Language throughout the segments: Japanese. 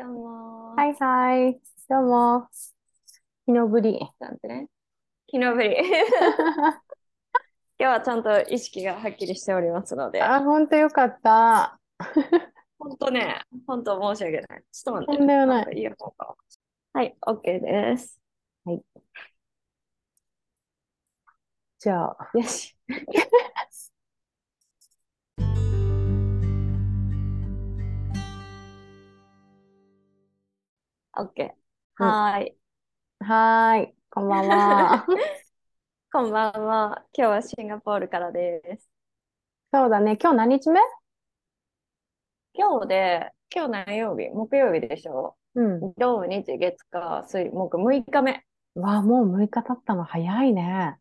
どうも。はいはい。どうも。昨日ぶり。ちゃんとね。昨日ぶり。今日はちゃんと意識がはっきりしておりますので、あ、ほんとよかった。本当ね、本当申し訳ない。ちょっと待って。とんでもないんかイヤホンがはい、OK です。じゃあ、よし。OK。はーい。はーい。こんばんは。こんばんは。今日はシンガポールからです。そうだね。今日何日目？今日で、今日何曜日？木曜日でしょ？うん。土日月火水木6日目。わあ、もう6日経ったの早いね。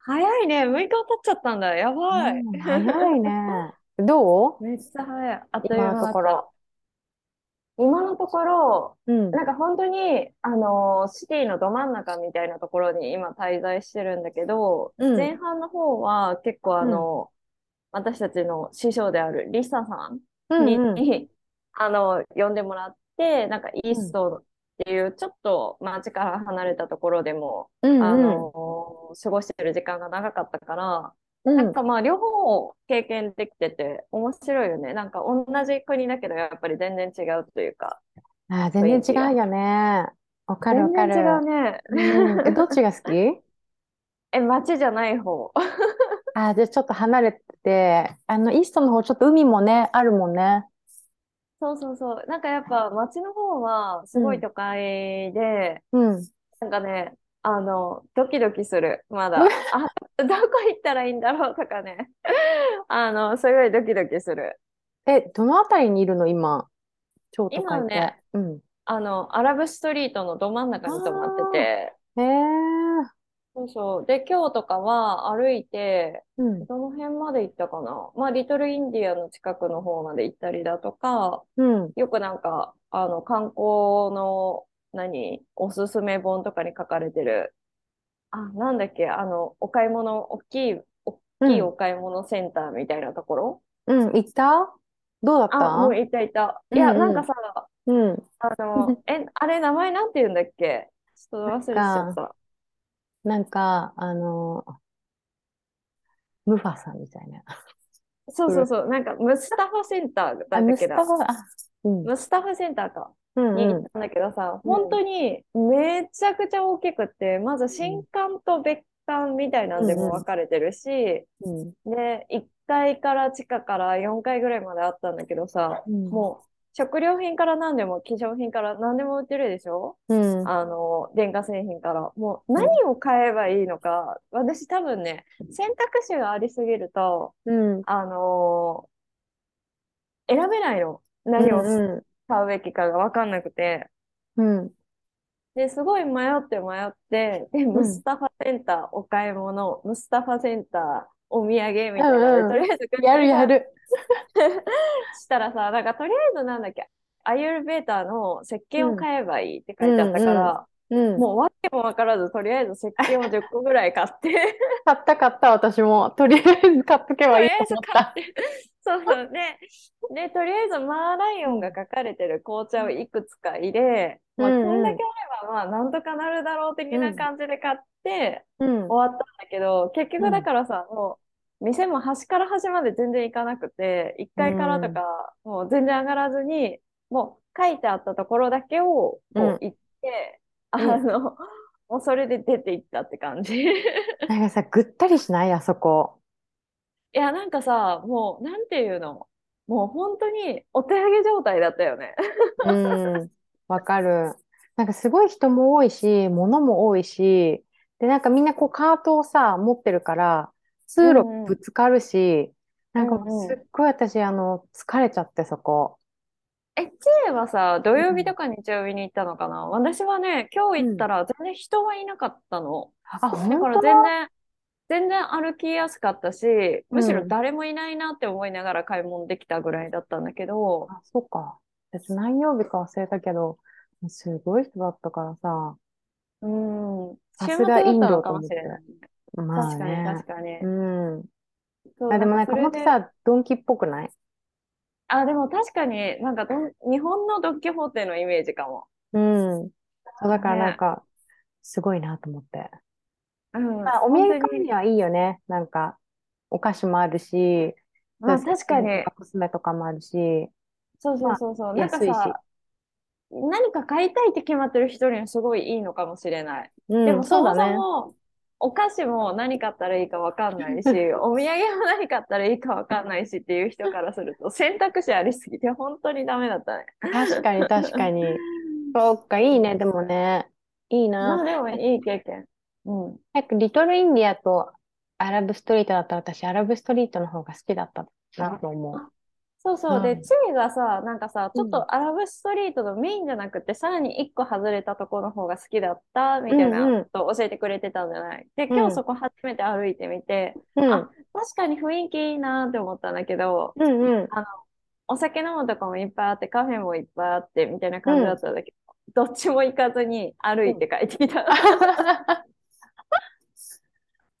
早いね。6日経っちゃったんだ。やばい。うん早いね。ど めっちゃ早い。あっという今間。のところ今のところ、ううん。なんか本当に、あのーシティのど真ん中みたいなところに今滞在してるんだけど、うん前半の方は結構あの、私たちの師匠であるリサさんに、うんうん。あの、呼んでもらって、なんかイーストっていうちょっと街から離れたところでも、あうんうん。のー過ごしてる時間が長かったから、うん。なんかまあ両方経験できてて面白いよね。なんか同じ国だけどやっぱり全然違うというか。あー、全然違うよね。わかるわか全然違うる。ね。うん。え、どっちが好き？え、街じゃない方。あー、じゃあちょっと離れてて、あの、イーストの方、ちょっと海もね、あるもんね。そうそうそう。なんかやっぱ街の方はすごい都会で、うん。なんかね、あの、ドキドキする。まだ。あ、どこ行ったらいいんだろうとかね。あの、すごいドキドキする。え、どのあたりにいるの？今、超都会って。今ねうん。あの、アラブストリートのど真ん中に泊まってて、へえ。そうそう。で、今日とかは歩いて、うん。どの辺まで行ったかな？まあ、リトルインディアの近くの方まで行ったりだとか、うん。よくなんか、あの、観光の、何、おすすめ本とかに書かれてる、あ、なんだっけ、あの、お買い物、大きい、大きいお買い物センターみたいなところ？うん。行った？どうだっあ、もうった行った。いや、うんうんなんかさ、うん。あの、え、あれ、名前なんて言うんだっけ？ちょっと忘れしちゃった。なんか、あの、ムファさんみたいな。そうそうそう、なんか、ムスタファセンターだったあ、っムスタ。ファ、あ、うん。ムスタファセンターか。うんうん。に行ったんだけどさ、本当にめちゃくちゃ大きくって、まず新館と別館みたいなんでも分かれてるし、うん。で、1階から地下から4階ぐらいまであったんだけどさ、うんもう食料品から何でも化粧品から何でも売ってるでしょ？うん。あの、電化製品から。もう何を買えばいいのか、私多分ね、選択肢がありすぎると、うん。あの選べないの。何をうん。買うべきかが分かんなくて。うん。で、すごい迷って迷って、で、ムスタファセンターお買い物、ムスタファセンターお土産みたいなので、うんうんとりあえずやるやる。したらさ、なんかとりあえずなんだっけ、アユルベーターの石鹸を買えばいいって書いてあったから、うん。もうわけもわからず、とりあえず石鹸を10個ぐらい買って、買った買った、私も。とりあえず買っとけばいいと思った。そうそう。で、で、とりあえずマーライオンが書かれてる紅茶をいくつか入れ、まあ、うんうんこんだけあれば、まあ、なんとかなるだろう的な感じで買って、うん。終わったんだけど、結局だからさ、もう、店も端から端まで全然行かなくて、1階からとか、もう全然上がらずに、もう書いてあったところだけをこうんう行って、うんあの、もうそれで出て行ったって感じ。い なんかさ、ぐったりしない？あそこ。や、なんかさ、もう、なんていうの、もう本当にお手上げ状態だったよね。うん。わかる。なんかすごい人も多いし、物も多いし、で、なんかみんなこうカートをさ、持ってるから、通路うんうんぶつかるし、なんうんうんうすっごい私、あの、疲れちゃって、そこ。え、チェはさ、土曜日とか日曜日に行ったのかな？私はね、今日行ったら全然人はいなかったの。あ、だ本から当全然、全然歩きやすかったし、むしろうん誰もいないなって思いながら買い物できたぐらいだったんだけど、あ、そっか。私何曜日か忘れたけど、すごい人だったからさ、うん、さ週末だったのかもと思ってしれない。まあ確かにね。確かに。うん。そうあ、でもなんかそれでほんとさ、ドンキっぽくない？あ、でも確かになんかどん日本のドン・キホーテのイメージかも。うん。そう、だからなんね。か、すごいなと思って。うん、まあ、お土。産買うにはいいよね。なんか、お菓子もあるし、まあ確かに、コスメとかもあるし、そうそうまあ、そうそう。なんか安いし。さ、何か買いたいって決まってる人にはすごいいいのかもしれない。でうん、もそもそ。も、お菓子も何買ったらいいかわかんないし、お土産も何買ったらいいかわかんないしっていう人からすると、選択肢ありすぎて本当にダメだったね。確かに、確かに。そうか、いいね、でもね。いいな。まあでもいい経験。うん。なんか、リトルインディアとアラブストリートだったら私、アラブストリートの方が好きだったなと思あそうう。うそう。で、ん。チェがさ、なんかさ、ちょっうん。とアラブストリートのメインじゃなくて、さらに一個外れたところの方が好きだったみたいなうん、うん、ことを教えてくれてたんじゃない？で、うん、今日そこ初めて歩いてみて、あ、うん、確かに雰囲気いいなって思ったんだけど、うん、うん、あの、お酒飲むとこもいっぱいあって、カフェもいっぱいあって、みたいな感じだうん。ったんだけど、どっちも行かずに歩うんいて帰ってきた。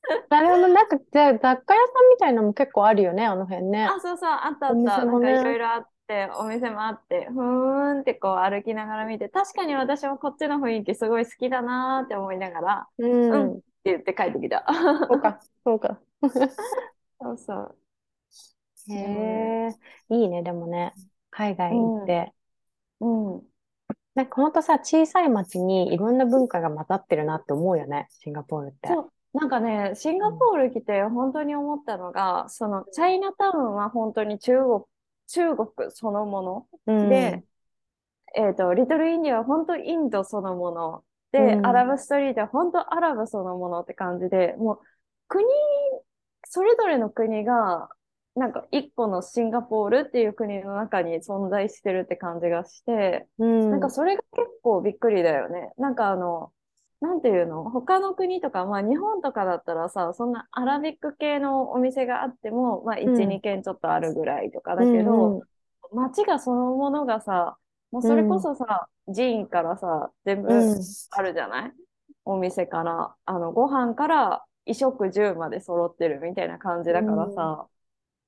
なるほど。なんか、じゃあ、雑貨屋さんみたいなのも結構あるよね、あの辺ね。あ、そうそう、あったあおった。なんかい。ろいろあって、お店もあって、ふーんってこう歩きながら見て、確かに私もこっちの雰囲気すごい好きだなーって思いながら、ううんってん。言って帰ってきた。そうか、そうか。そうそう。へねえ、いいね、でもね。海う外行っん、て。うん。なんかほんとさ、小さい町にいろんな文化が混ざってるなって思うよね、シンガポールって。そう、なんかね、シンガうんポール来て本当に思ったのが、そのチャイナタウンは本当に中国、中国そのもの。うん、で、えっと、リトルインディアは本当インドそのもの。で、アうん、ラブストリートは本当アラブそのものって感じで、もう国、それぞれの国が、なんか一個のシンガポールっていう国の中に存在してるって感じがして、うなんかん、それが結構びっくりだよね。なんかあの、なんていうの？他の国とか、まあ日本とかだったらさ、そんなアラビック系のお店があっても、まあ1、うん、2軒ちょっとあるぐらいとかうだけど、ん、うん、街がそのものがさ、もうそれこうん、そさ、寺院からさ、全う部ん、あるじゃない？お店から、あの、ご飯から衣食住まで揃ってるみたいな感じうだからん。さ、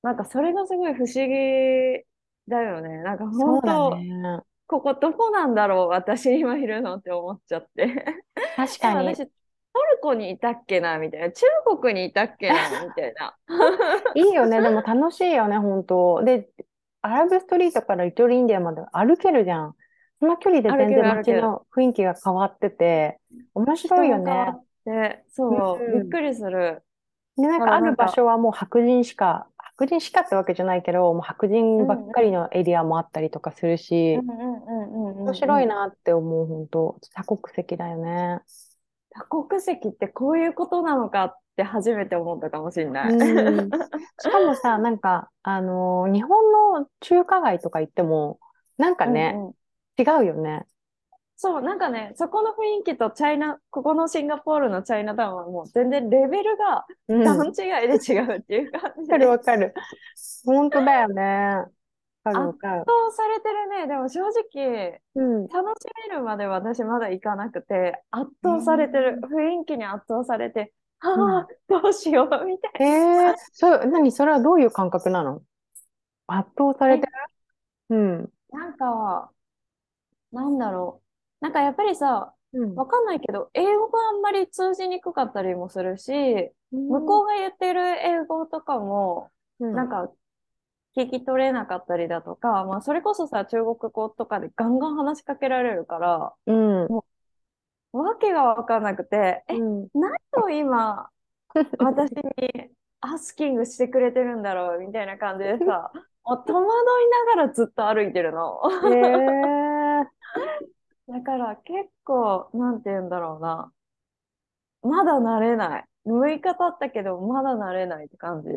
なんかそれがすごい不思議だよね。なんか本当、ね。ここどこなんだろう私今いるのって思っちゃって。え、確かに。私、トルコにいたっけなみたいな。中国にいたっけなみたいな。いいよね。でも楽しいよね、本当。で、アラブストリートからリトルインディアまで歩けるじゃん。その距離で全然。街の雰囲気が変わってて、面白いよね。って、うそう、びっん。くりする。で、なんだかかある場所はもう白人しか、白人しかってわけじゃないけど、もう白人ばっかりのエリアもあったりとかするし、面。白いなって思う、本当。多国籍だよね。多国籍ってこういうことなのかって初めて思ったかもしれない。うん。しかもさ、なんか、あのー日本の中華街とか行っても、なんかね、うんうん。違うよね。そう、なんかね、そこの雰囲気とチャイナ、ここのシンガポールのチャイナタウンはもう全然レベルが段うん。違いで違うっていう感わかる。わかる。本当だよね。圧。倒されてるね。でも正直、うん。楽しめるまで私まだ行かなくて、圧え倒されてる。ー、雰囲気に圧倒されて、うん。ああ、どうしよう、みたえいー、そう、何？それはどういう感覚なの？圧倒さな。れてえ、るうん。なんか、なんだろう。なんかやっぱりさ、うん。わかんないけど、英語があんまり通じにくかったりもするし、うん。向こうが言ってる英語とかも、うん。なんか聞き取れなかったりだとか、まあそれこそさ、中国語とかでガンガン話しかけられるから、うん。もうわけがわかんなくて、え、うん。何を今、私にアスキングしてくれてるんだろうみたいな感じでさ、もう戸惑いながらずっと歩いてるの。えー、だから結構、なんて言うんだろうな。まだ慣れない。6日経ったけど、まだ慣れないって感じ。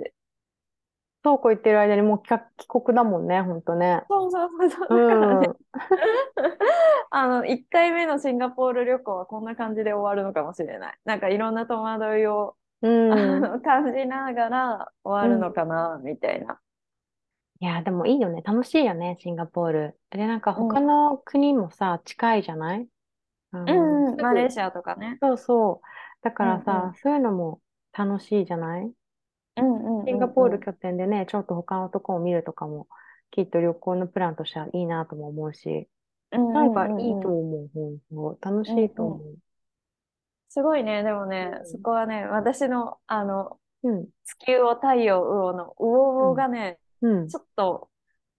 そうこう言ってる間にもう帰帰国だもんね、ほんとね。そうそうそうそう。うだからね、ん。あの、1回目のシンガポール旅行はこんな感じで終わるのかもしれない。なんかいろんな戸惑いを、うあん。の、感じながら終わるのうん。かな、みたいな。いや、でもいいよね。楽しいよね、シンガポール。で、なんかうん。他の国もさ、近いじゃない？あの、うんうん、マレーシアとかね。そうそう。だかうんうん。らさ、そういうのも楽しいじゃない？うんうんシンガポールうんうん。拠点でね、ちょっと他のとこを見るとかもきっと旅行のプランとしてはいいなとも思うし、うんなんかうんいいうんうん。と思う、ほんと。楽しいと思すごいね。でもね、う。そこはね、私の、あの、うん。地球を太陽魚の魚がね、うん。うん。ちょっと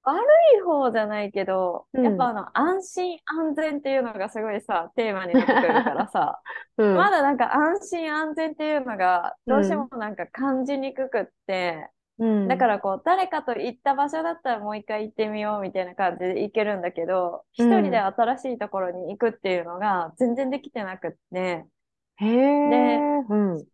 悪い方じゃないけど、やっぱうん。あの、安心安全っていうのがすごいさ、テーマになってくるからさ、うん。まだなんか安心安全っていうのがうどうしてもん。なんか感じにくくって、うん。だからこう誰かと行った場所だったらもう一回行ってみようみたいな感じで行けるんだけど、う一人でん。新しいところに行くっていうのが全然できてなくって、へで、え。うん。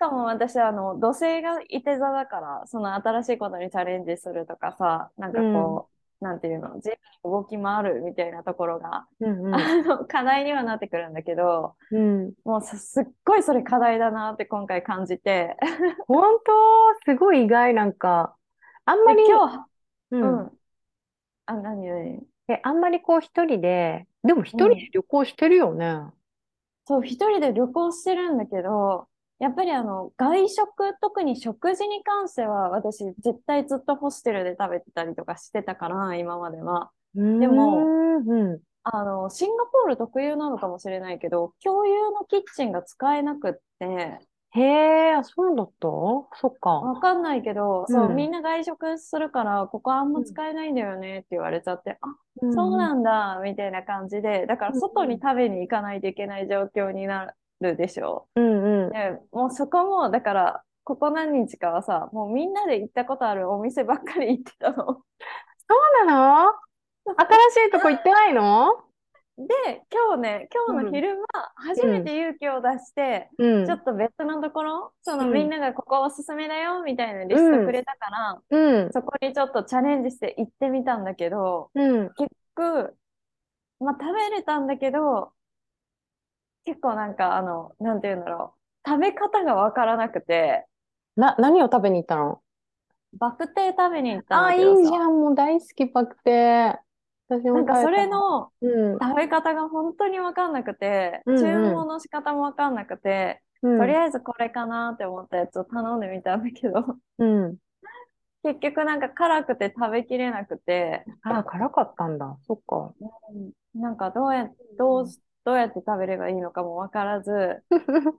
しかも私あの土星がいて座だから、その新しいことにチャレンジするとかさ、なんかうん。こう、なんていうの、自由に動き回るみたいなところが、うん。うん。あの、課題にはなってくるんだけど、うん。もうさすっごいそれ課題だなって今回感じて、本当、すごい意外、なんか、あんまで、り、今日、う。うんん。あ、何何？え、あんまりこう一人で、でも一うん。人で旅行してるよね。そう、一人で旅行してるんだけど、やっぱりあの、外食、特に食事に関しては、私、絶対ずっとホステルで食べてたりとかしてたから、今までは。でも、ん。うん。あの、シンガポール特有なのかもしれないけど、共有のキッチンが使えなくって、へえ、そうだった？そっか。わかんないけど、うそう、みんん。な外食するから、ここあんまうん。使えないんだよねって言われちゃって、あ、うん。そうなんだ、みたいな感じで、だからうん。外に食べに行かないといけない状況になるでしょ。うん。うん。で、もうそこも、だから、ここ何日かはさ、もうみんなで行ったことあるお店ばっかり行ってたの。そうなの？新しいとこ行ってないの？で、今日ね、今日のうん。昼間、初うん。めて勇気を出して、うん。ちょっと別のところ、そうのみんん。ながここおすすめだよ、みたいなリスうん。トくれたから、うん。そこにちょっとチャレンジして行ってみたんだけど、うん。結局、まあ食べれたんだけど、結構なんかあの、なんて言うんだろう、食べ方がわからなくて、な、何を食べに行ったの？バクテー食べに行ったんあ、いいじゃん。もう大好き、バクテー。私もなんかそ食べた。れのうん。食べ方が本当にわかんなくて、うん注う文の仕方もわかんなくて、ん。うん。とりあえずこれかなって思ったやつを頼んでみたんだけど、うん。結局なんか辛くて食べきれなくて、あ、辛かったんだ。そっか。うんなんかどうや、どう、どうやって食べればいいのかもわからず、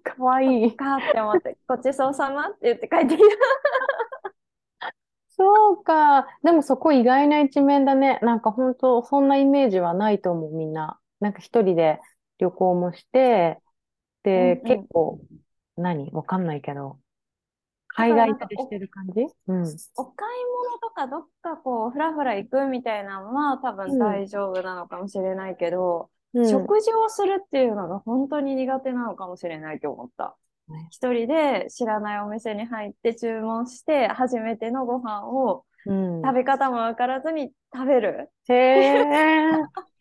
かわいい。かって思って、ごちそうさまって言って帰ってきた。そうか。でもそこ意外な一面だね。なんか本当そんなイメージはないと思う、みんな。なんか一人で旅行もして、うんで、うん。結構、何？わかんないけど、だ海外旅してる感じ？うん。お買い物とかどっかこう、ふらふら行くみたいなのは多分うん。大丈夫なのかもしれないけど、うん。食事をするっていうのが本当に苦手なのかもしれないと思った。ね一人で知らないお店に入って注文して、初めてのご飯をうん。食べ方もわからずに食べる。へえ。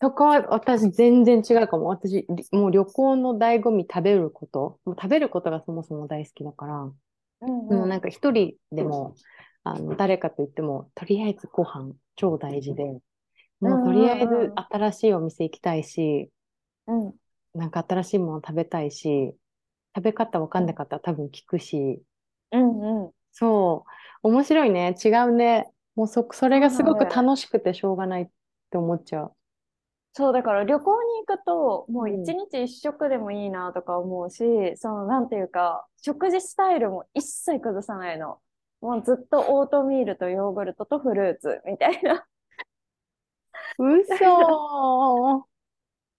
そこは私全然違うかも。私、りもう旅行の醍醐味食べること。もう食べることがそもそも大好きだから。うんもううん。なんか一人でも、あの、誰かと言っても、とりあえずご飯超大事で、うもうとりあえんうんず新しいお店行きたいし、うん。うん。なんか新しいもの食べたいし、食べ方わかんなかったら多分聞くし、うんうん。そう、面白いね。違うね。もうそ、それがすごく。楽しくてしょうがないって思っちゃう。そう、だから旅行に行くと、もう一うん。日一食でもいいなとか思うし、その、なんていうか、食事スタイルも一切崩さないの。もうずっとオートミールとヨーグルトとフルーツみたいな。嘘。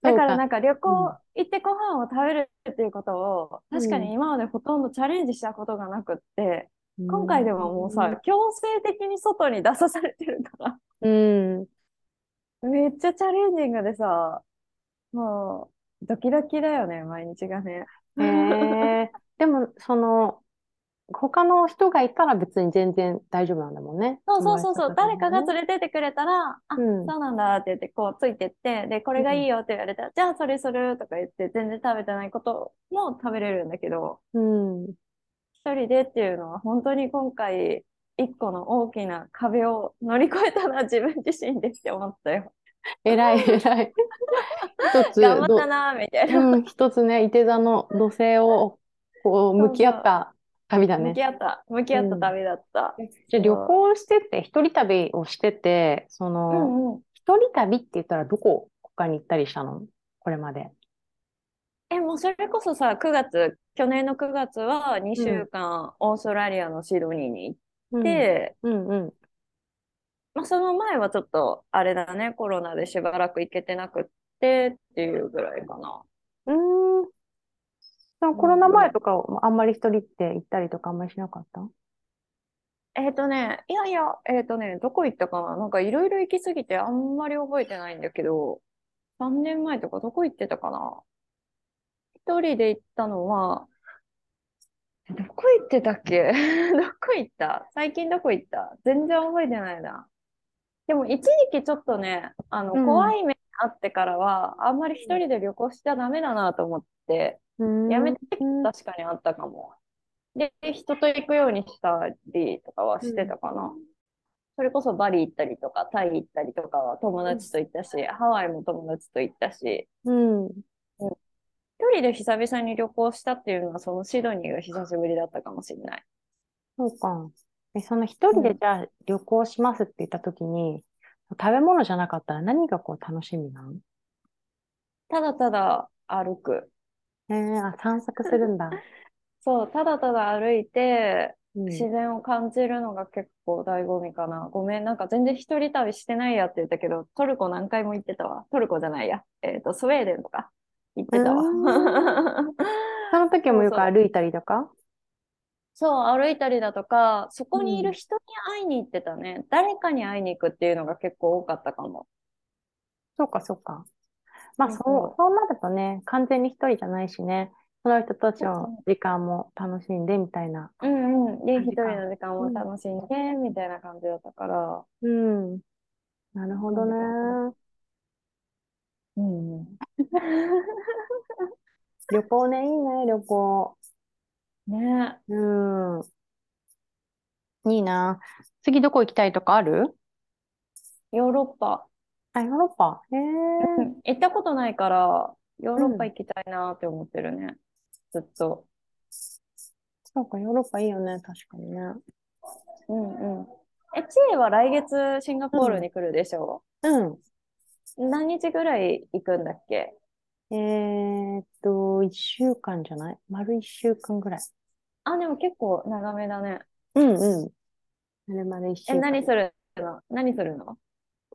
だからなんか旅うん。行行ってご飯を食べるっていうことを、うん。確かに今までほとんどチャレンジしたことがなくって、う今回でももうさ、ん。強制的に外に出さされてるかうん。ら、めっちゃチャレンジングでさ、もう、ドキドキだよね、毎日がね。へえ。でも、その、他の人がいたら別に全然大丈夫なんだもんね。そうそうそうそう、ね。誰かが連れてってくれたら、あ、うん。そうなんだって言って、こうついてって、で、これがいいうん。よって言われたら、じゃあそれするとか言って、全然食べてないことも食べれるんだけど、うん。一人でっていうのは本当に今回、一個の大きな壁を乗り越えたのは自分自身でって思ったよ。偉い 偉い。一つ、頑張ったど、な、みたいな。うん、一つね、いて座の土星をこう向。き合った旅だね。向き合った、向き合った旅だった。じゃあ旅行してて、一人旅をしてて、そうんの、うん。一人旅って言ったらどこ他に行ったりしたの？これまで。え、もうそれこそさ、9月、去年の9月は2週間オーストラリアのシドニーに行うんって、うんうん。まあその前はちょっとあれだね、コロナでしばらく行けてなくってっていうぐらいかな。うーん。コロナ前とかあんまり一人って行ったりとかあんまりしなかった？えっとね、いやいや、えっとね、どこ行ったかな？なんかいろいろ行きすぎてあんまり覚えてないんだけど、3年前とかどこ行ってたかな？一人で行ったのは、どこ行ってたっけ？どこ行った？最近どこ行った？全然覚えてないな。でも一時期ちょっとね、あの、うん。怖い目にあってからは、あんまり一人で旅行しちゃダメだなと思って、やめて確かにあったかも。で、人と行くようにしたりとかはしてたかな。それこそバリ行ったりとか、タイ行ったりとかは友達と行ったし、ハワイも友達と行ったし、うん。一人で久々に旅行したっていうのは、そのシドニーが久しぶりだったかもしれない。そうか。え、その一人でうんじゃあ旅行しますって言った時に、食べ物じゃなかったら何がこう楽しみなのただただ歩く。えー、あ、散策するんだ。そう、ただただ歩いて、うん。自然を感じるのが結構醍醐味かな。ごめん、なんか全然一人旅してないやって言ったけど、トルコ何回も行ってたわ。トルコじゃないや。えっと、スウェーデンとか行ってたわ。その時もよく歩いたりとか？そう、歩いたりだとか、そこにいる人に会いに行ってたね。誰かに会いに行くっていうのが結構多かったかも。そうか、そうか。まあ、そうそう、なるとね、完全に一人じゃないしね、その人たちの時間も楽しんでみたいな。うんうん。で、一人の時間も楽しんで、みたいな感じだったから。うん。なるほどね。うん。旅行ね、いいね、旅行。ねうん。いいな。次どこ行きたいとかある？ヨーロッパ。あ、ヨーロッパ。へえ。うん行ったことないから、ヨーロッパ行きたいなって思ってるね。ずっと。そうか、ヨーロッパいいよね、確かにね。うんうん。え、チエは来月シンガポールに来るでしょ？うん。何日ぐらい行くんだっけ？えーっと、一週間じゃない？丸一週間ぐらい。あ、でも結構長めだね。うんうん。あれまで一週え、間。何するの？何するの？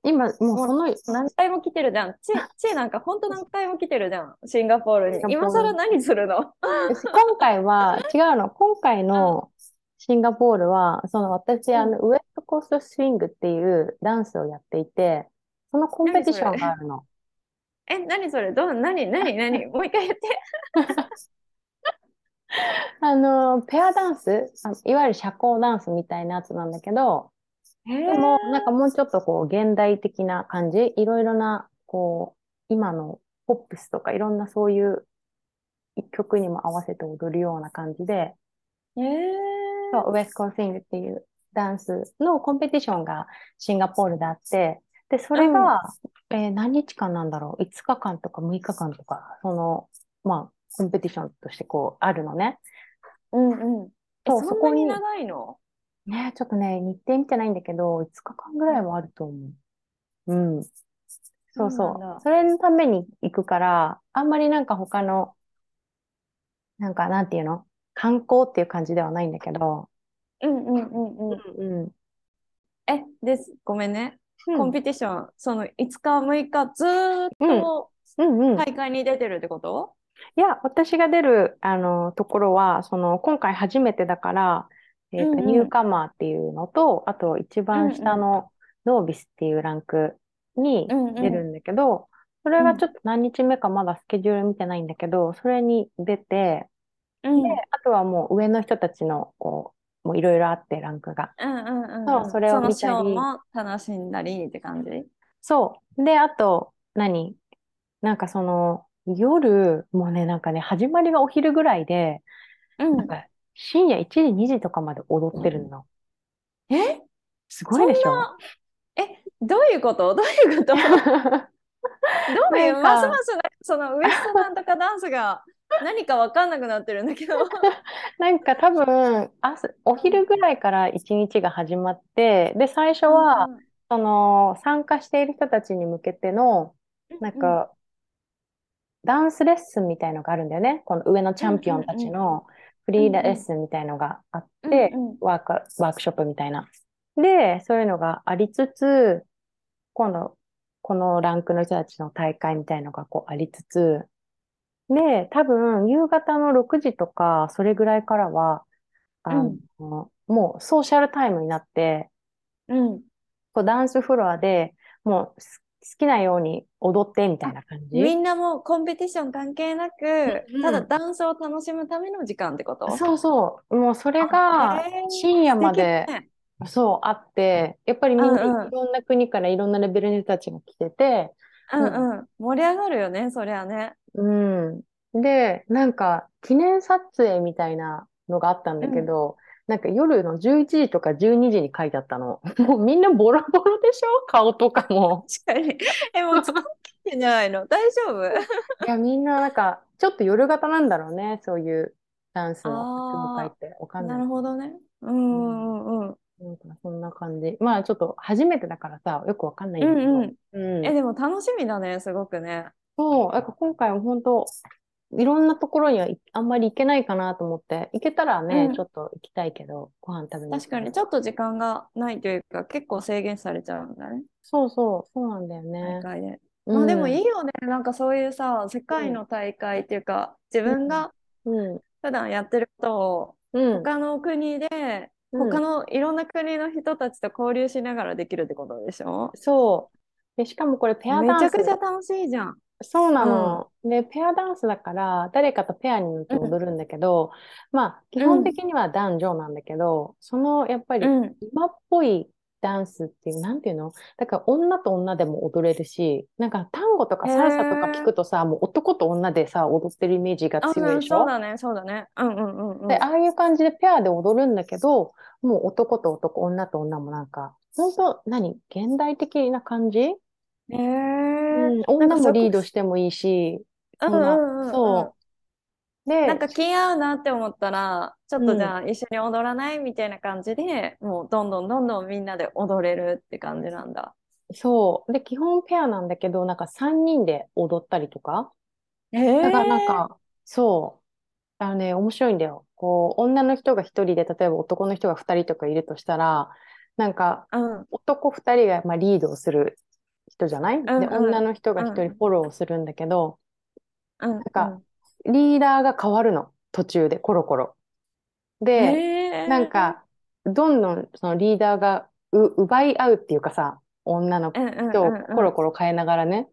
今、もうその、何回も来てるじゃん。チエ、チエなんかほんと何回も来てるじゃん。シンガポールに。今更何するの？今回は、違うの。今回のシンガポールは、その私、あの、ウエストコーストスイングっていうダンスをやっていて、そのコンペティションがあるの。え、何それ？どう、何、何、何？もう一回言って。あの、ペアダンス、あいわゆる社交ダンスみたいなやつなんだけど、へでも、なんかもうちょっとこう、現代的な感じ、いろいろな、こう、今のポップスとかいろんなそういう曲にも合わせて踊るような感じで、えー、そうウエストコースイングっていうダンスのコンペティションがシンガポールであって、で、それが、えー何日間なんだろう ?5 日間とか6日間とか、その、まあ、コンペティションとしてこう、あるのね。うんうん。え、そうそそこにんなに長いの？ね、ちょっとね、日程見てないんだけど、5日間ぐらいはあると思う。うん。そうそうなんだそう。それのために行くから、あんまりなんか他の、なんかなんていうの？観光っていう感じではないんだけど、うんうんうんうん。うん。え、です。ごめんね。うんコンペティション、その5日、6日、ずーっとうんうん。大会に出てるってこと？いや、私が出る、あの、ところは、その、今回初めてだから、えっと、うんうんニューカマーっていうのと、あと、一番下のノービスっていうランクにうんうん出るんだけど、それがちょっと何日目かまだスケジュール見てないんだけど、それに出て、うん。で、あとはもう上の人たちの、こう、もういろいろあって、ランクが。うんうんうんうん。そうそれを見たりそのショーも楽しんだりって感じ？そう。で、あと、何？なんかその、夜、もうね、なんかね、始まりがお昼ぐらいで、うんなんか深夜1時、2時とかまで踊ってるの。え？すごいでしょ。え、どういうこと？どういうこと？どう？いう、ますますそのウエストなんとかダンスが 何か分かんなくなってるんだけど。なんか多分、朝、お昼ぐらいから一日が始まって、で、最初は、うんその、参加している人たちに向けての、なんか、ダンスレッスンみたいのがあるんだよね。この上のチャンピオンたちのフリーレッスンみたいのがあって、うんうん。ワーク、ワークショップみたいな。で、そういうのがありつつ、今度、このランクの人たちの大会みたいのがこうありつつ、で、多分、夕方の6時とか、それぐらいからは、あの、もうソーシャルタイムになって、うん。こうダンスフロアでもうきなように踊ってみたいな感じ？みんなもうコンペティション関係なく、うんただダンスを楽しむための時間ってこと？そうそう。もうそれが深夜まで、そう、あって、やっぱりみんうんうなんいろんな国からいろんなレベルの人たちが来てて、うんうん、盛り上がるよね、そりゃね。うん。で、なんか記念撮影みたいなのがあったんだけど、なんか夜の11時とか12時に書いてあったの。もうみんなボロボロでしょ？顔とかも。確かに。え、もう疲れてないの？大丈夫？いや、みんななんか、ちょっと夜型なんだろうね。そういうダンスの服も書いて。わかんな。ないるほどね。うんうんうん。なんかそんな感じ。まあちょっと初めてだからさ、よくわかんないんだけど。うんうんうんえ、でも楽しみだね、すごくね。そう、なんか今回は本当、いろんなところにはいあんまり行けないかなと思って、行けたらね、うん。ちょっと行きたいけど、ご飯食べに行確かに、ちょっと時間がないというか、結構制限されちゃうんだね、そうそう、そうなんだよ大ね。会で。うん。まあでもいいよね、なんかそういうさ、世界の大会っていうか、自分がうん、普段やってることを、うん、他の国で、うん。他のいろんな国の人たちと交流しながらできるってことでしょ？そう。で、しかもこれペアめダンス。ちゃくちゃ楽しいじゃん。そうなの。で、ペアダンスだから、誰かとペアになって踊るんだけど、まあ、基本的には男女なんだけど、その、やっぱり、うん。今っぽいダンスっていう、なんていうの？だから女と女でも踊れるし、なんか単語とかサルサとか聞くとさ、もう男と女でさ、踊ってるイメージがあ、強いでしょ？そうだね、そうだね。うんうんうんうん。で、ああいう感じでペアで踊るんだけど、もう男と男、女と女もなんか、本当何？現代的な感じ？へえうん、女もリードしてもいいし、うんうんうんうんそう。で、なんか気合うなって思ったら、ちょっとうんじゃあ一緒に踊らないみたいな感じで、もうどんどんどんどんみんなで踊れるって感じなんだ。そう。で、基本ペアなんだけど、なんか3人で踊ったりとか。へだからなんえか、そう。あのね、面白いんだよ。こう、女の人が1人で、例えば男の人が2人とかいるとしたら、なんか、うん男2人がまあリードをする人じゃない？で、うんうん。女の人が1うん。人フォローをするんだけど、うんうん。かリーダーが変わるの。途中で、コロコロ。で、なんか、どんどんそのリーダーがう奪い合うっていうかさ、女の人をうんコロコロ変えながらね。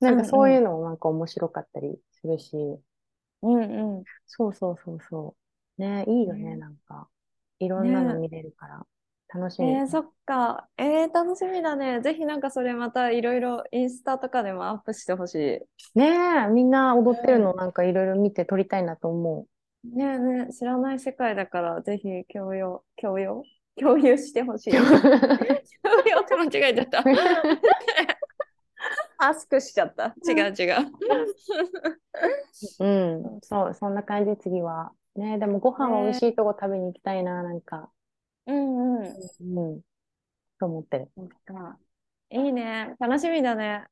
なんかそういうのもなんか面白かったりするし、うんうん。そうそうそうそう。ね、いいよね、ね。なんか。いろんなのね見れるから、楽しみ。えー、そっか。えー、楽しみだね。ぜひなんかそれまたいろいろインスタとかでもアップしてほしい。ねえ、みんな踊ってるのなんかいろいろ見て撮りたいなと思ねえねえ、知らない世界だからぜひ共有、共有？共有してほしい。う。共有って間違えちゃった。アスクしちゃった。違う違う。うん、そう、そんな感じ、次は。ねえ、でもご飯は美味しいとこ食べに行きたいな、なんか。うんうん。うん、と思ってる。そっかいいね。楽しみだね。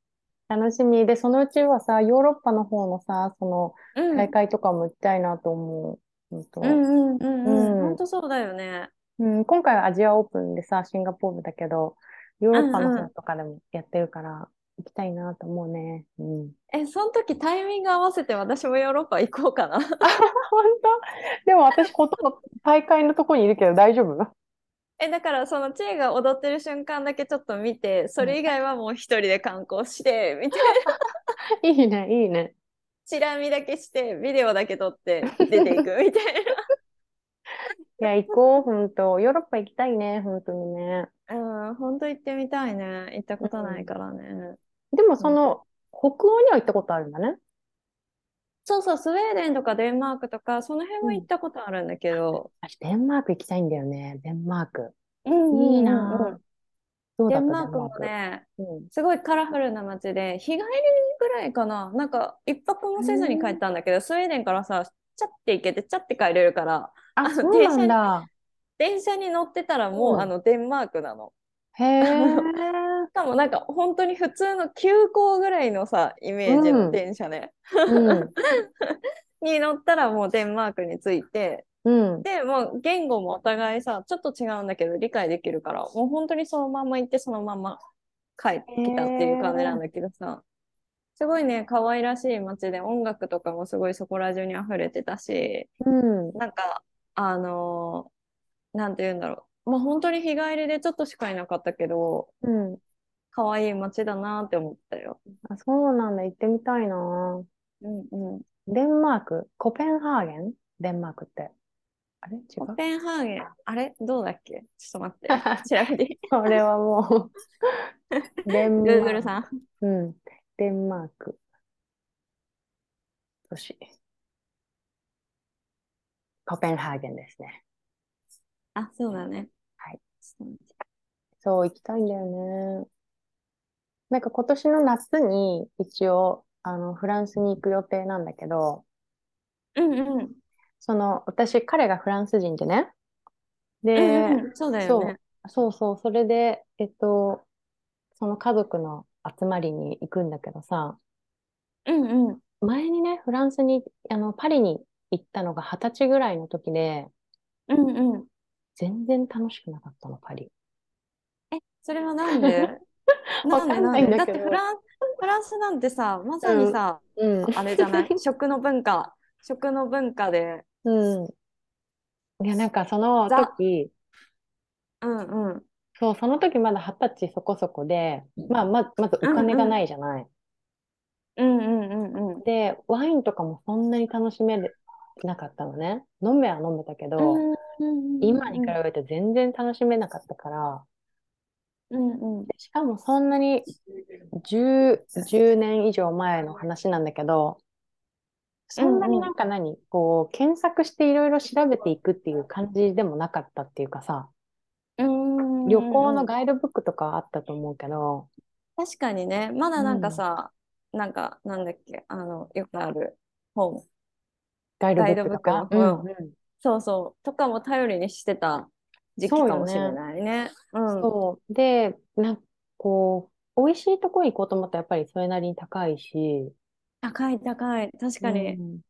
楽しみで、そのうちはさ、ヨーロッパの方のさ、そのうん。大会とかも行きたいなと思う。本当うんうんうんうん。うん本当そうだよね。うん、今回はアジアオープンでさ、シンガポールだけど、ヨーロッパのうんうん方とかでもやってるから、行きたいなと思うね。うん。え、その時タイミング合わせて私もヨーロッパ行こうかな。本当？でも私、ほとんど大会のとこにいるけど大丈夫？え、だからそのチェが踊ってる瞬間だけちょっと見て、それ以外はもう一人で観光して、みたいな。いいね、いいね。チラ見だけして、ビデオだけ撮って出ていく みたいいや、行こう、本当ヨーロッパ行きたいね、本当にね。な。うん、本当行ってみたいね。行ったことないからね。でも、その、北欧には行ったことあるんだね。そうそう、スウェーデンとかデンマークとか、その辺も行ったことあるんだけど。私、デンマーク行きたいんだよね、デンマーク。うんいいなぁ。どうだった？デンマークもね、うん。すごいカラフルな街で、日帰りぐらいかな。なんか、一泊もせずに帰ったんだけど、スウェーデンからさ、チャッて行けて、チャッて帰れるから、あ、のそうなんだ。電車に乗ってたらもう、うんあの、デンマークなの。へえ。しかもなんか、本当に普通の急行ぐらいのさ、イメージのうん電車ね。うん。に乗ったらもうデンマークに着いて、うん。で、もう言語もお互いさ、ちょっと違うんだけど理解できるから、もう本当にそのまま行ってそのまま帰ってきたっていう感じなんだけどさ、すごいね、可愛らしい街で音楽とかもすごいそこら中に溢れてたし、うん。なんか、あのーなんて言うんだろう。まあ本当に日帰りでちょっとしかいなかったけど、うん。可愛い街だなって思ったよ。あ、そうなんだ。行ってみたいな。うんうん。デンマーク、コペンハーゲン？デンマークって。あれ？違う？コペンハーゲン、あれ？どうだっけ？ちょっと待って。調べていい。これはもう デンマーク。Google さん。うん。デンマーク。都市。コペンハーゲンですね。あ、そうだね。はい。そう、行きたいんだよね。なんか今年の夏に一応、あの、フランスに行く予定なんだけど、うんうん。その、私、彼がフランス人でね。うんで、うんうんそうだよね。そうそう、それで、えっと、その家族の集まりに行くんだけどさ、うんうん。前にね、フランスに、あの、パリに行ったのが二十歳ぐらいの時で、うんうん。全然楽しくなかったの、パリ。え、それはなんで？わかんないんだけどだってフラン、フランスなんてさ、まさにさ、うん。あれじゃない？食の文化。食の文化で。うん。いや、なんかそのザ時、うんうん。そう、その時まだ二十歳そこそこで、まあ、ま、まずお金がないじゃない。うんうんうんうん。で、ワインとかもそんなに楽しめなかったのね。飲めは飲めたけど、今に比べて全然楽しめなかったから、うんうん。でしかもそんなに10、10年以上前の話なんだけど、そんなになんか何、こう、検索していろいろ調べていくっていう感じでもなかったっていうかさ、うん旅行のガイドブックとかはあったと思うけど、確かにね、まだなんかさ、なんか、なんだっけ、あの、よくある本。ガイドブックとか？うん。そうそう、とかも頼りにしてた時期かもしれないね。うん。そう。で、なんかこう、美味しいとこ行こうと思ったらやっぱりそれなりに高いし、高い高い。確かに。うん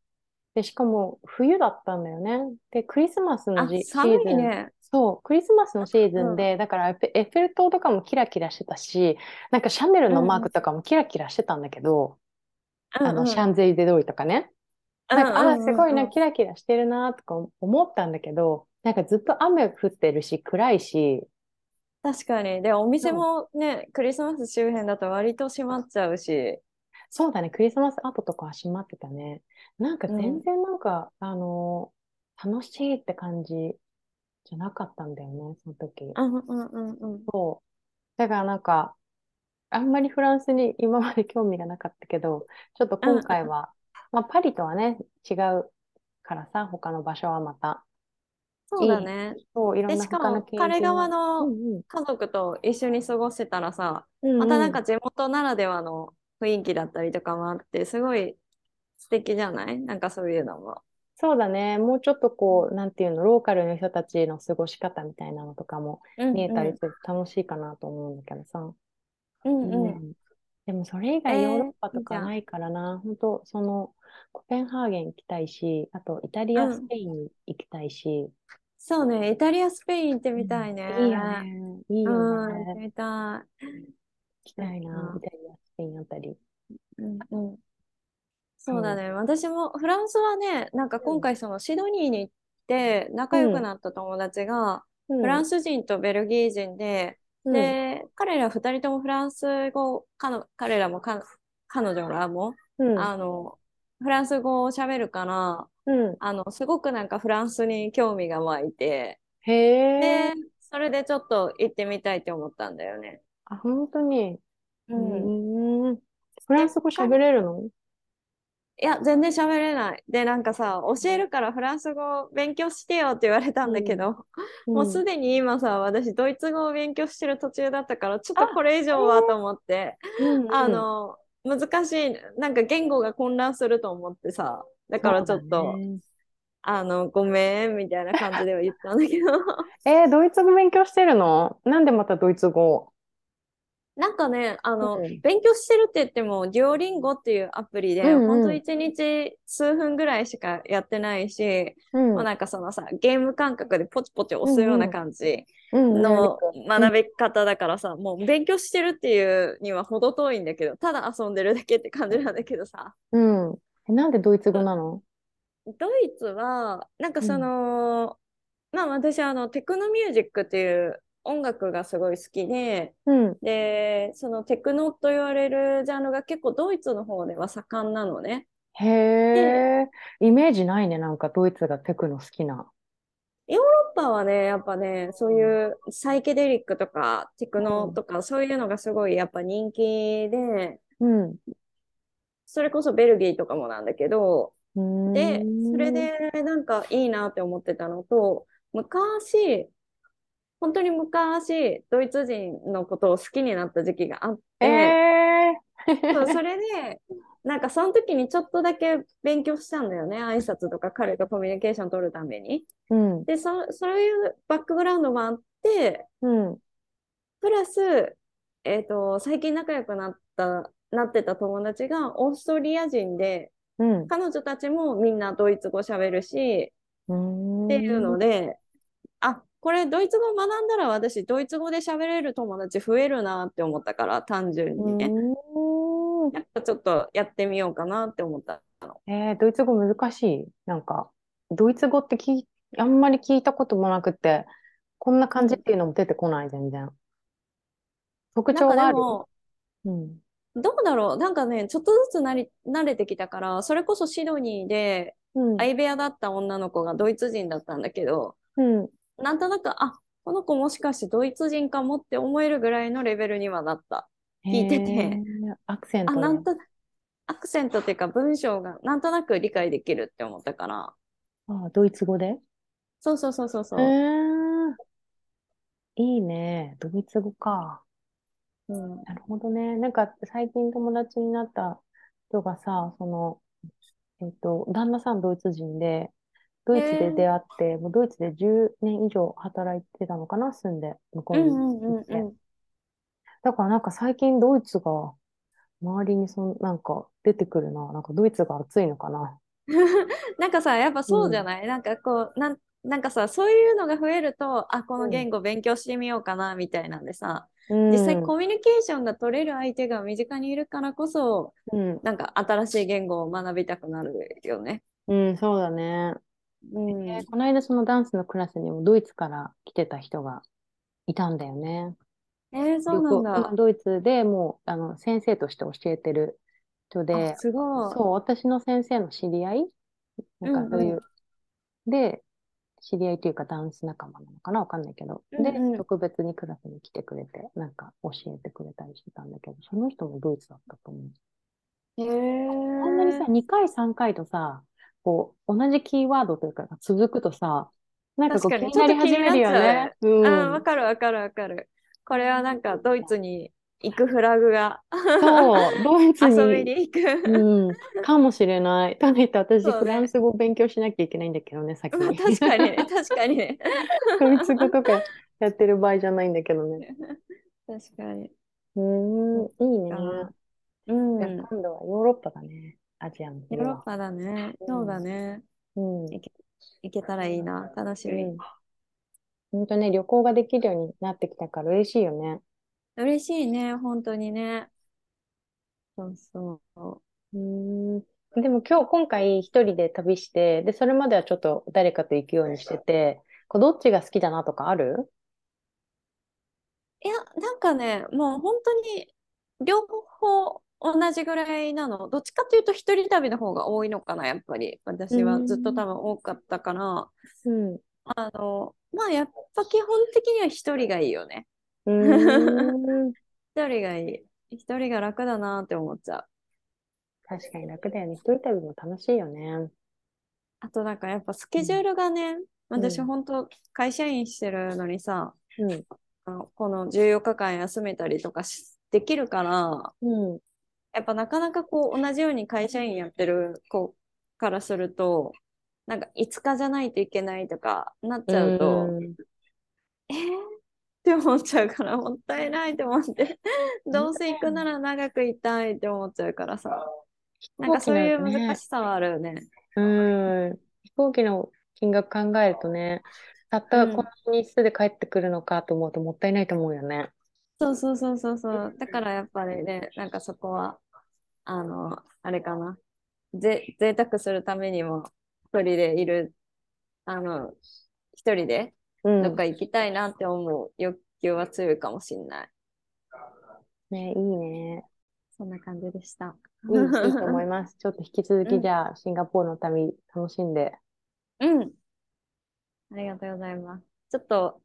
で、しかも冬だったんだよね。で、クリスマスのあじ、寒いシーズンね。そう、クリスマスのシーズンで、だからエッフェル塔とかもキラキラしてたし、なんかシャネルのマークとかもキラキラしてたんだけど、あの、シャンゼリゼ通りとかね。なんか、あー、すごいな、キラキラしてるな、とか思ったんだけど、なんかずっと雨降ってるし、暗いし、確かに。で、お店もね、クリスマス周辺だと割と閉まっちゃうし。そうだね、クリスマス後とかは閉まってたね。なんか全然なんか、あのー楽しいって感じじゃなかったんだよね、その時。うんうんうんうん。そう。だからなんか、あんまりフランスに今まで興味がなかったけど、ちょっと今回は、まあパリとはね、違うからさ、他の場所はまた、そうだね。そう、いろんで、なしかも彼側験のうん家族と一緒に過ごせたらさ、うん、またなんかうん地元ならではの雰囲気だったりとかもあって、すごい素敵じゃない？なんかそういうのも。そうだね、もうちょっとこう、なんていうの、ローカルの人たちの過ごし方みたいなのとかもうん見えたりすると楽しいかなと思うんだけどさ。うんうん。うん。でもそれ以外えーヨーロッパとかないからな、本当そのコペンハーゲン行きたいし、あとイタリア、うんスペインに行きたいし、そうね、イタリア、スペイン行ってみたいね。いいよね。いいようん、行ってね。みた行きたいな、イタリア、スペインあたり。い。うんうん。そうだね、私もフランスはね、なんか今回そのシドニーに行って仲良くなった友達が、フランス、ス人とベルギー人で、うん、で、彼ら二人ともフランス語、かの彼らもか彼女らも、うん、あの、フランス語を喋るから、うん。あの、すごくなんかフランスに興味が湧いて、へでえ、、それでちょっと行ってみたいって思ったんだよね。あ、本当に？うん。うん。フランス語喋れるの？いや、全然喋れない。で、なんかさ、教えるからフランス語勉強してよって言われたんだけど、うんもうすでに今さ、私、ドイツ語を勉強してる途中だったから、ちょっとこれ以上はと思って、うんうんあの、難しい、なんか言語が混乱すると思ってさ、だからちょっと、だね。あの、ごめん、みたいな感じでは言ったんだけど、えードイツ語勉強してるの？なんでまたドイツ語なんかね、あの、うん。勉強してるって言っても、デュオリンゴっていうアプリで、うんうん。ほんと一日数分ぐらいしかやってないし、うん。もうなんかそのさ、ゲーム感覚でポチポチ押すような感じうん。の学び方だからさ、もう勉強してるっていうには程遠いんだけど、ただ遊んでるだけって感じなんだけどさ、うん。えなんでドイツ語なの？ドイツは、なんかその、まあ私はあのテクノミュージックっていう音楽がすごい好きで、うん。で、そのテクノと言われるジャンルが結構ドイツの方では盛んなのね。へえ、イメージないね、なんかドイツがテクノ好きな。ヨーロッパはね、やっぱね、そういうサイケデリックとかテクノとか、そういうのがすごいやっぱ人気で、うん。それこそベルギーとかもなんだけど、で、それでなんかいいなって思ってたのと、昔、本当に昔、ドイツ人のことを好きになった時期があって、えー、そうそれで、なんかその時にちょっとだけ勉強したんだよね、挨拶とか彼とコミュニケーション取るために。うん。で、そ、そういうバックグラウンドもあって、うん。プラス、えっと、最近仲良くなった、なってた友達がオーストリア人で、うん。彼女たちもみんなドイツ語喋るし、っていうので、あ、これドイツ語学んだら私ドイツ語で喋れる友達増えるなって思ったから、単純にね。やっぱちょっとやってみようかなって思ったの。えー、ドイツ語難しい。なんか、ドイツ語って聞いあんまり聞いたこともなくて、こんな感じっていうのも出てこない、全然。特徴がある。うん。どうだろう？なんかね、ちょっとずつなり、慣れてきたから、それこそシドニーでうん。相部屋だった女の子がドイツ人だったんだけど、うん。なんとなく、あ、この子もしかしてドイツ人かもって思えるぐらいのレベルにはなった。聞いててアクセンあ、トね。なんと、アクセントっていうか文章がなんとなく理解できるって思ったから。あ、ドイツ語で？そうそうそうそうそう。いいね。ドイツ語か。うん。なるほどね。なんか最近友達になった人がさ、その、えっと、旦那さんドイツ人で、ドイツで出会って、もうドイツで10年以上働いてたのかな、住んで、向こううんにうんうん行って。うん。だからなんか最近ドイツが周りにそん、なんか出てくるな。なんかドイツが暑いのかな。なんかさ、やっぱそうじゃない、なんかこう、なん、なんかさ、そういうのが増えると、あ、この言語勉強してみようかな、みたいなんでさ、うん。実際コミュニケーションが取れる相手が身近にいるからこそ、うん。なんか新しい言語を学びたくなるよね。うん、そうだね。うん。えーこの間そのダンスのクラスにもドイツから来てた人がいたんだよね。えー、そうなんだ。ドイツでもうあの先生として教えてる人あ、で、すごい。そう、私の先生の知り合いなんかそういう、で、知り合いというかダンス仲間なのかな？わかんないけど、で、うんうん特別にクラスに来てくれて、なんか教えてくれたりしてたんだけど、その人もドイツだったと思う。へあんなにさ、ー2回3回とさ、こう、同じキーワードというか続くとさ、なんかこう気にになり始めるよね。うあ、んわ。かるわかるわかる。これはなんかドイツに行くフラグがそう、ドイツ遊びに、に行く。うん、かもしれない。ただ言って私、ねフランス語を勉強しなきゃいけないんだけどね、先まあに。確かにね、確かにね。ドイツ語とかやってる場合じゃないんだけどね。確かに。うーん、いいね。あうん。今度はヨーロッパだね。アジアの方は。ーロッパだね。うんそうだね。うん。行けたらいいな。楽しみ。うん。本当ね、旅行ができるようになってきたから嬉しいよね。嬉しいね、本当にね。そうそう。うーん。でも今日、今回一人で旅して、で、それまではちょっと誰かと行くようにしてて、こうどっちが好きだなとかある？いや、なんかね、もう本当に両方同じぐらいなの？どっちかというと一人旅の方が多いのかな、やっぱり。私はずっと多分多かったから。うん。うあの、まあやっぱ基本的には一人がいいよね。一人がいい。一人が楽だなって思っちゃ確かに楽だよね。一人旅も楽しいよね。あとなんかやっぱスケジュールがね、私うん本当会社員してるのにさ、うん。あのこの14日間休めたりとかしできるから、うん。やっぱなかなかこう同じように会社員やってる子からすると、なんか5日じゃないといけないとかなっちゃうと、うんえー？って思っちゃうからもったいないと思って、どうせ行くなら長くいたいって思っちゃうからさ、なんかそういう難しさはあるよね。うん。飛行機の金額考えるとね、たったこの日数で帰ってくるのかと思うともったいないと思うよね。そうそうそうそうそう。だからやっぱりね、なんかそこは、あの、あれかな。ぜ、贅沢するためにも、一人でいる、あの、一人でうん。どっか行きたいなって思う欲求は強いかもしんない。ね、いいね。そんな感じでした。いい、いいと思います。ちょっと引き続うんきじゃあ、シンガポールの旅楽しんで。うん。ありがとうございます。ちょっと、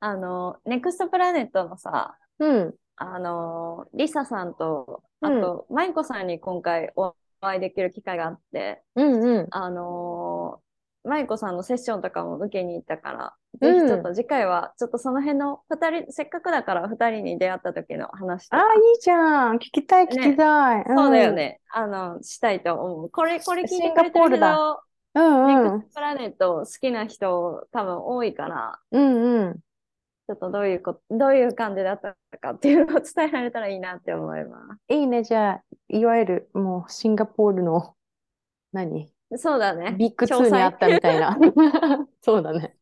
あの、ネクストプラネットのさ、うん。あの、リサさんと、うんあと、マイコさんに今回お会いできる機会があって、うんうん。あのー、マイコさんのセッションとかも受けに行ったから、うんぜひちょっと次回は、ちょっとその辺の二人、せっかくだから二人に出会った時の話とああ、か、いいじゃん。聞きたい、聞きたい。そうだよね、あの、したいと思う。これ、これ聞いてくれてるけうん。ど、うんうんス。トプラネット好きな人多分多いから、うんうん。ちょっとどういうこ、どういう感じだったかっていうのを伝えられたらいいなって思いまいいね。じゃあ、いわゆる、もう、シンガポールの、何？す。そうだね。ビッグ詳2にあ細ったみたいな。そうだね。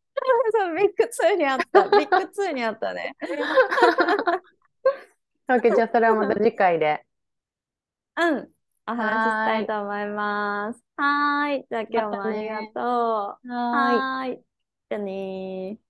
そう、ビッグ2にあった。ビッグ2にあったね。OK、じゃあ、それはまた次回で。うん。お話ししたいと思います。はーい。じゃあ今日もありがとう。はーい。じゃあねー。